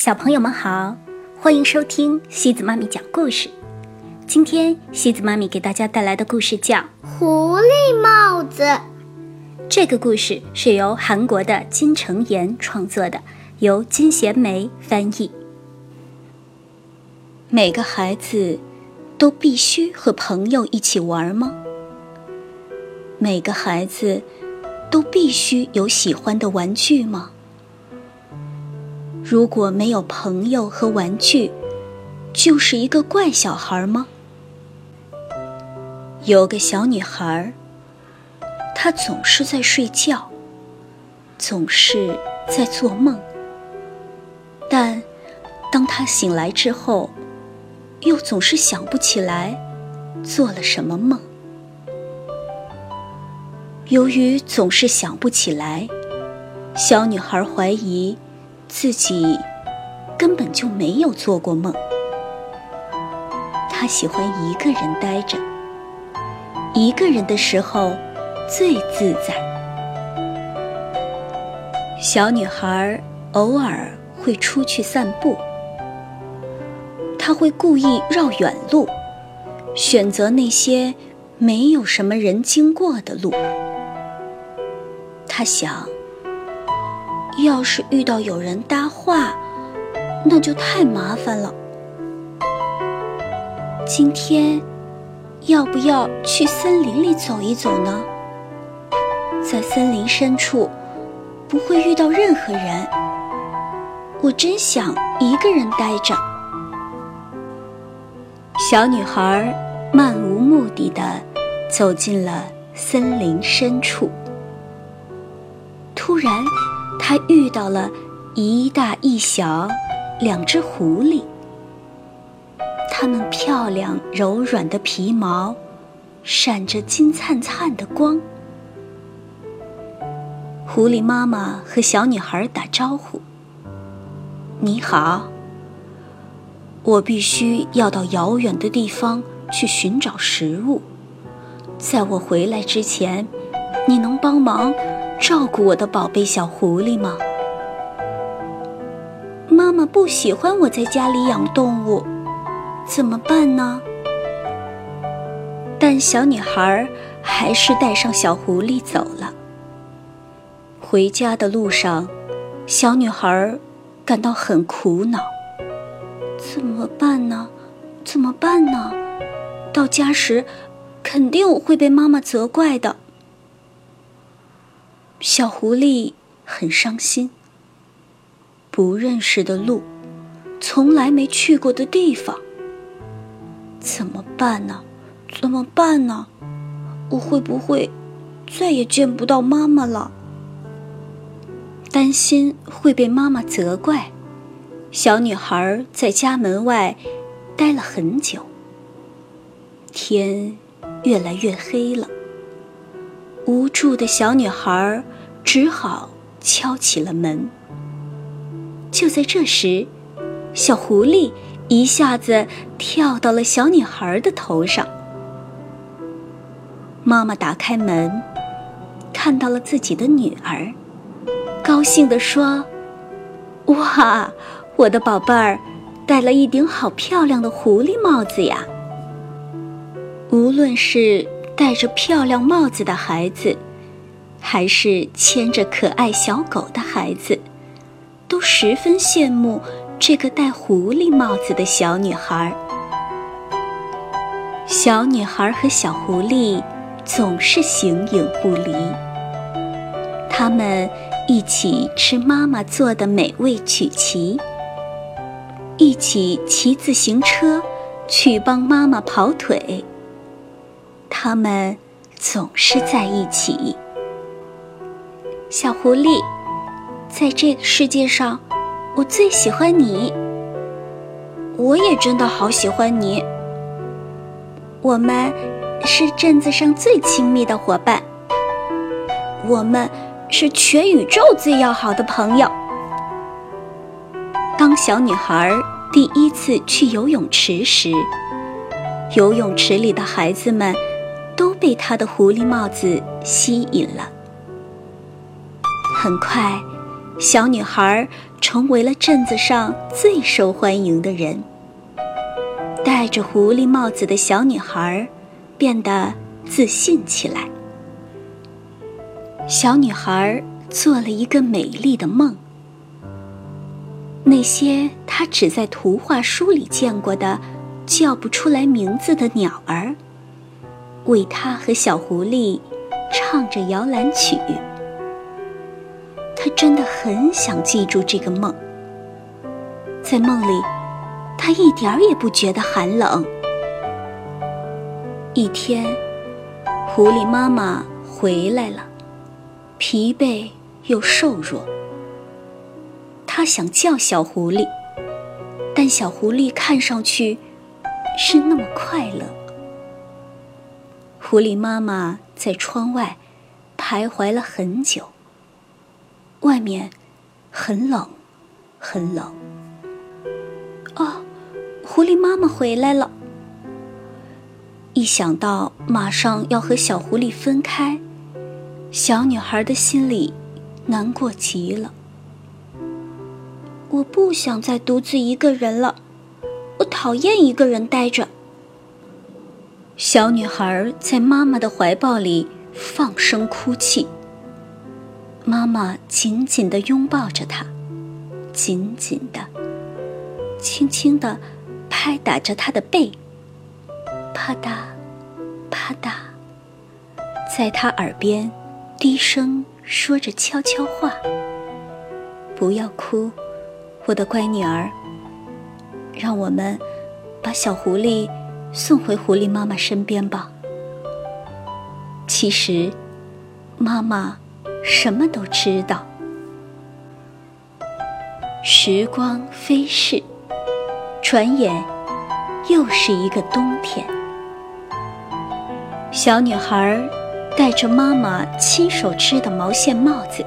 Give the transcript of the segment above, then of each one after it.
小朋友们好，欢迎收听西子妈咪讲故事。今天西子妈咪给大家带来的故事叫《狐狸帽子》。这个故事是由韩国的金成妍创作的，由金贤梅翻译。每个孩子都必须和朋友一起玩吗？每个孩子都必须有喜欢的玩具吗？如果没有朋友和玩具，就是一个怪小孩吗？有个小女孩，她总是在睡觉，总是在做梦。但当她醒来之后，又总是想不起来做了什么梦。由于总是想不起来，小女孩怀疑。自己根本就没有做过梦。他喜欢一个人待着，一个人的时候最自在。小女孩偶尔会出去散步，她会故意绕远路，选择那些没有什么人经过的路。她想。要是遇到有人搭话，那就太麻烦了。今天要不要去森林里走一走呢？在森林深处，不会遇到任何人。我真想一个人待着。小女孩漫无目的的走进了森林深处，突然。他遇到了一大一小两只狐狸，它们漂亮柔软的皮毛闪着金灿灿的光。狐狸妈妈和小女孩打招呼：“你好，我必须要到遥远的地方去寻找食物，在我回来之前，你能帮忙？”照顾我的宝贝小狐狸吗？妈妈不喜欢我在家里养动物，怎么办呢？但小女孩还是带上小狐狸走了。回家的路上，小女孩感到很苦恼。怎么办呢？怎么办呢？到家时，肯定会被妈妈责怪的。小狐狸很伤心。不认识的路，从来没去过的地方，怎么办呢？怎么办呢？我会不会再也见不到妈妈了？担心会被妈妈责怪，小女孩在家门外待了很久。天越来越黑了。无助的小女孩只好敲起了门。就在这时，小狐狸一下子跳到了小女孩的头上。妈妈打开门，看到了自己的女儿，高兴地说：“哇，我的宝贝儿，戴了一顶好漂亮的狐狸帽子呀！无论是……”戴着漂亮帽子的孩子，还是牵着可爱小狗的孩子，都十分羡慕这个戴狐狸帽子的小女孩。小女孩和小狐狸总是形影不离。他们一起吃妈妈做的美味曲奇，一起骑自行车去帮妈妈跑腿。他们总是在一起。小狐狸，在这个世界上，我最喜欢你。我也真的好喜欢你。我们是镇子上最亲密的伙伴。我们是全宇宙最要好的朋友。当小女孩第一次去游泳池时，游泳池里的孩子们。都被她的狐狸帽子吸引了。很快，小女孩成为了镇子上最受欢迎的人。戴着狐狸帽子的小女孩变得自信起来。小女孩做了一个美丽的梦。那些她只在图画书里见过的、叫不出来名字的鸟儿，为她和小狐狸唱着摇篮曲。她真的很想记住这个梦。在梦里。他一点儿也不觉得寒冷。一天，狐狸妈妈回来了，疲惫又瘦弱。他想叫小狐狸，但小狐狸看上去是那么快乐。狐狸妈妈在窗外徘徊了很久。外面很冷，很冷。哦。狐狸妈妈回来了。一想到马上要和小狐狸分开，小女孩的心里难过极了。我不想再独自一个人了，我讨厌一个人待着。小女孩在妈妈的怀抱里放声哭泣。妈妈紧紧地拥抱着她，紧紧的，轻轻的。拍打着他的背，啪嗒，啪嗒，在他耳边低声说着悄悄话：“不要哭，我的乖女儿。让我们把小狐狸送回狐狸妈妈身边吧。”其实，妈妈什么都知道。时光飞逝。转眼，又是一个冬天。小女孩戴着妈妈亲手织的毛线帽子，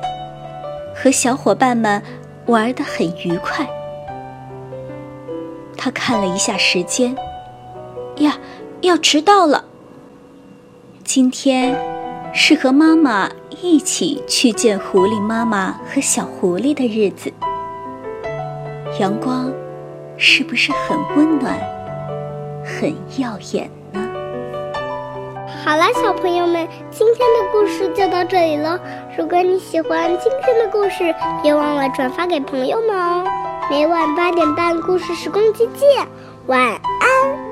和小伙伴们玩得很愉快。她看了一下时间，呀，要迟到了。今天是和妈妈一起去见狐狸妈妈和小狐狸的日子。阳光。是不是很温暖、很耀眼呢？好了，小朋友们，今天的故事就到这里了。如果你喜欢今天的故事，别忘了转发给朋友们哦。每晚八点半，故事时光机见，晚安。